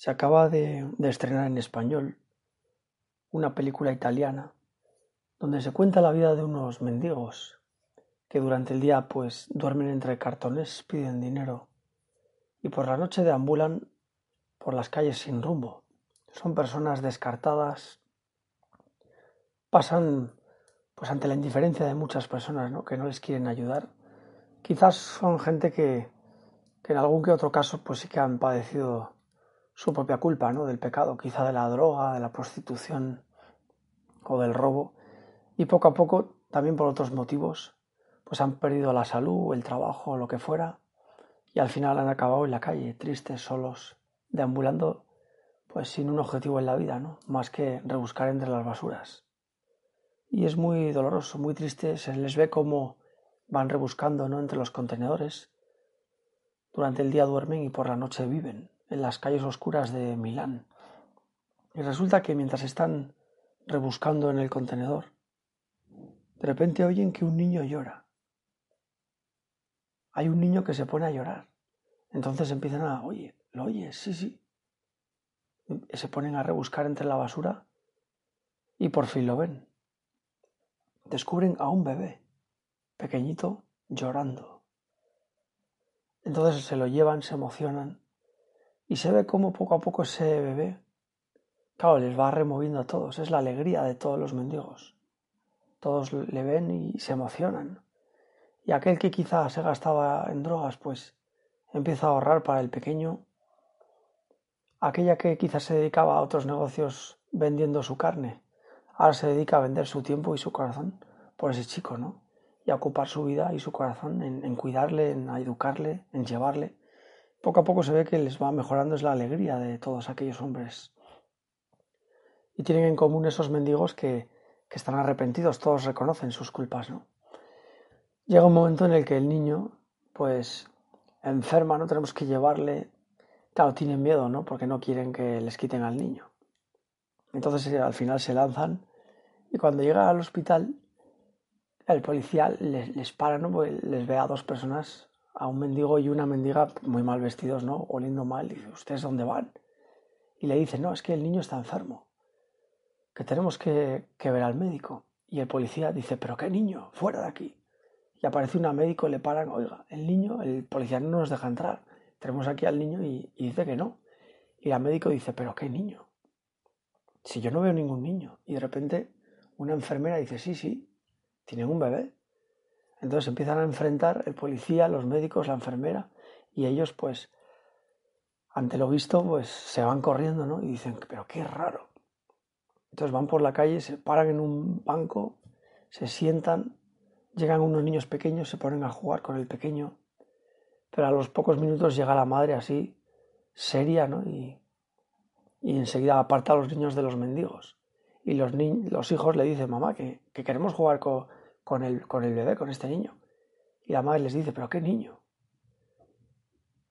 Se acaba de, estrenar en español una película italiana donde se cuenta la vida de unos mendigos que durante el día pues duermen entre cartones, piden dinero y por la noche deambulan por las calles sin rumbo. Son personas descartadas, pasan pues ante la indiferencia de muchas personas ¿no? que no les quieren ayudar. Quizás son gente que, que en algún que otro caso pues sí que han padecido su propia culpa, ¿no? Del pecado, quizá de la droga, de la prostitución o del robo. Y poco a poco, también por otros motivos, pues han perdido la salud, el trabajo, lo que fuera, y al final han acabado en la calle, tristes, solos, deambulando, pues sin un objetivo en la vida, ¿no? Más que rebuscar entre las basuras. Y es muy doloroso, muy triste, se les ve como van rebuscando, ¿no? Entre los contenedores. Durante el día duermen y por la noche viven en las calles oscuras de Milán. Y resulta que mientras están rebuscando en el contenedor, de repente oyen que un niño llora. Hay un niño que se pone a llorar. Entonces empiezan a, oye, ¿lo oyes? Sí, sí. se ponen a rebuscar entre la basura y por fin lo ven. Descubren a un bebé, pequeñito, llorando. Entonces se lo llevan, se emocionan y se ve cómo poco a poco ese bebé, claro, les va removiendo a todos. Es la alegría de todos los mendigos. Todos le ven y se emocionan. Y aquel que quizá se gastaba en drogas, pues empieza a ahorrar para el pequeño. Aquella que quizás se dedicaba a otros negocios vendiendo su carne, ahora se dedica a vender su tiempo y su corazón por ese chico, ¿no? Y a ocupar su vida y su corazón en, en cuidarle, en educarle, en llevarle poco a poco se ve que les va mejorando es la alegría de todos aquellos hombres. Y tienen en común esos mendigos que, están arrepentidos, todos reconocen sus culpas, ¿no? Llega un momento en el que el niño, pues, enferma, ¿no? Tenemos que llevarle. Claro, tienen miedo, ¿no? Porque no quieren que les quiten al niño. Entonces eh, al final se lanzan y cuando llega al hospital, el policía les, les para, ¿no? Porque les ve a dos personas a un mendigo y una mendiga muy mal vestidos, ¿no? Oliendo mal. Y dice, ¿ustedes dónde van? Y le dice, no, es que el niño está enfermo, que tenemos que, que ver al médico. Y el policía dice, ¿pero qué niño? Fuera de aquí. Y aparece una médico le paran, oiga, el niño, el policía no nos deja entrar. Tenemos aquí al niño y, y dice que no. Y la médico dice, ¿pero qué niño? Si yo no veo ningún niño. Y de repente una enfermera dice, sí, sí, tienen un bebé. Entonces empiezan a enfrentar el policía, los médicos, la enfermera, y ellos pues, ante lo visto, pues se van corriendo, ¿no? Y dicen, pero qué raro. Entonces van por la calle, se paran en un banco, se sientan, llegan unos niños pequeños, se ponen a jugar con el pequeño, pero a los pocos minutos llega la madre así, seria, ¿no? Y, y enseguida aparta a los niños de los mendigos. Y los, los hijos le dicen, mamá, que, que queremos jugar con con el, con el bebé, con este niño. Y la madre les dice, pero ¿qué niño?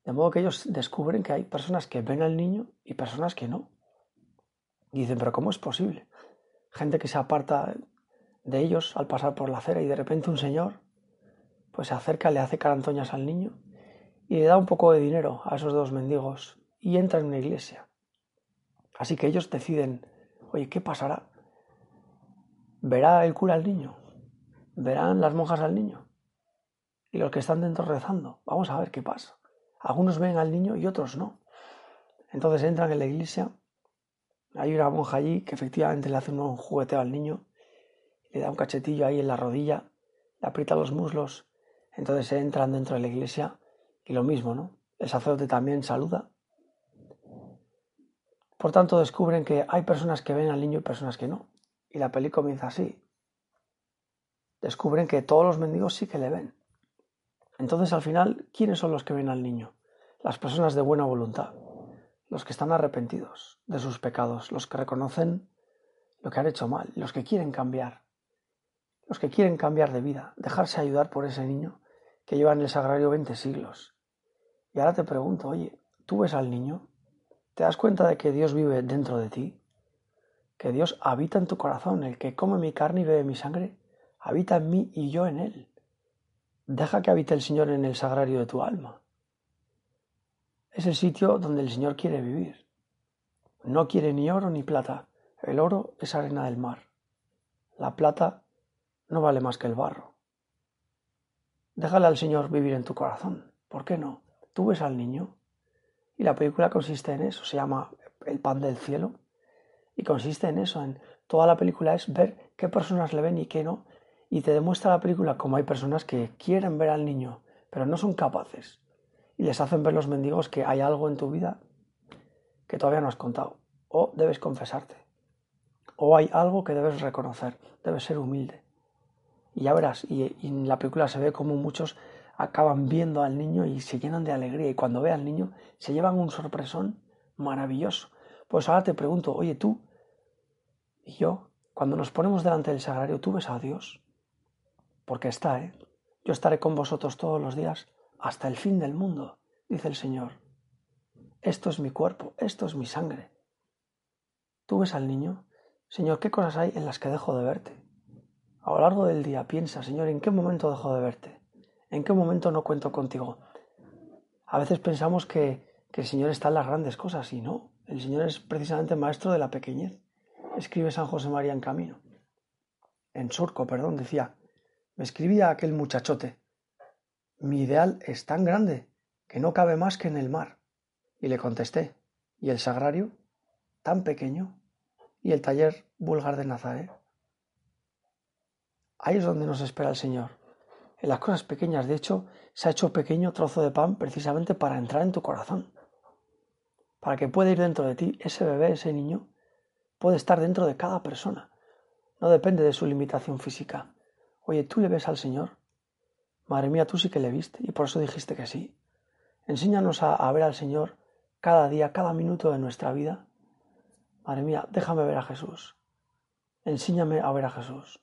De modo que ellos descubren que hay personas que ven al niño y personas que no. Dicen, pero ¿cómo es posible? Gente que se aparta de ellos al pasar por la acera y de repente un señor pues se acerca, le hace carantoñas al niño y le da un poco de dinero a esos dos mendigos y entra en una iglesia. Así que ellos deciden, oye, ¿qué pasará? ¿Verá el cura al niño? Verán las monjas al niño y los que están dentro rezando. Vamos a ver qué pasa. Algunos ven al niño y otros no. Entonces entran en la iglesia. Hay una monja allí que efectivamente le hace un jugueteo al niño, le da un cachetillo ahí en la rodilla, le aprieta los muslos. Entonces entran dentro de la iglesia y lo mismo, ¿no? El sacerdote también saluda. Por tanto, descubren que hay personas que ven al niño y personas que no. Y la peli comienza así descubren que todos los mendigos sí que le ven. Entonces al final, ¿quiénes son los que ven al niño? Las personas de buena voluntad, los que están arrepentidos de sus pecados, los que reconocen lo que han hecho mal, los que quieren cambiar, los que quieren cambiar de vida, dejarse ayudar por ese niño que lleva en el sagrario 20 siglos. Y ahora te pregunto, oye, ¿tú ves al niño? ¿Te das cuenta de que Dios vive dentro de ti? ¿Que Dios habita en tu corazón? El que come mi carne y bebe mi sangre habita en mí y yo en él. Deja que habite el Señor en el sagrario de tu alma. Es el sitio donde el Señor quiere vivir. no quiere ni oro ni plata. El oro es arena del mar. La plata no vale más que el barro. Déjale al Señor vivir en tu corazón. ¿Por qué no? Tú ves al niño y la película consiste en eso, se llama El pan del cielo y consiste en eso, en toda la película es ver qué personas le ven y qué no y te demuestra la película como hay personas que quieren ver al niño pero no son capaces y les hacen ver los mendigos que hay algo en tu vida que todavía no has contado o debes confesarte o hay algo que debes reconocer, debes ser humilde. Y ya verás, y, en la película se ve como muchos acaban viendo al niño y se llenan de alegría y cuando ve al niño se llevan un sorpresón maravilloso. Pues ahora te pregunto, oye tú y yo, cuando nos ponemos delante del sagrario, ¿tú ves a Dios? Porque está, ¿eh? Yo estaré con vosotros todos los días hasta el fin del mundo, dice el Señor. Esto es mi cuerpo, esto es mi sangre. ¿Tú ves al niño? Señor, ¿qué cosas hay en las que dejo de verte? A lo largo del día piensa, Señor, ¿en qué momento dejo de verte? ¿En qué momento no cuento contigo? A veces pensamos que, el Señor está en las grandes cosas y no. El Señor es precisamente maestro de la pequeñez. Escribe San José María en camino. En surco, perdón, decía. Me escribía aquel muchachote. Mi ideal es tan grande que no cabe más que en el mar. Y le contesté. ¿Y el sagrario? Tan pequeño y el taller vulgar de Nazaret. Ahí es donde nos espera el Señor. En las cosas pequeñas, de hecho, se ha hecho pequeño trozo de pan precisamente para entrar en tu corazón. Para que pueda ir dentro de ti ese bebé, ese niño, puede estar dentro de cada persona. No depende de su limitación física. Oye, ¿tú le ves al Señor? Madre mía, tú sí que le viste y por eso dijiste que sí. Enséñanos a, a ver al Señor cada día, cada minuto de nuestra vida Madre mía, déjame ver a Jesús. Enséñame a ver a Jesús.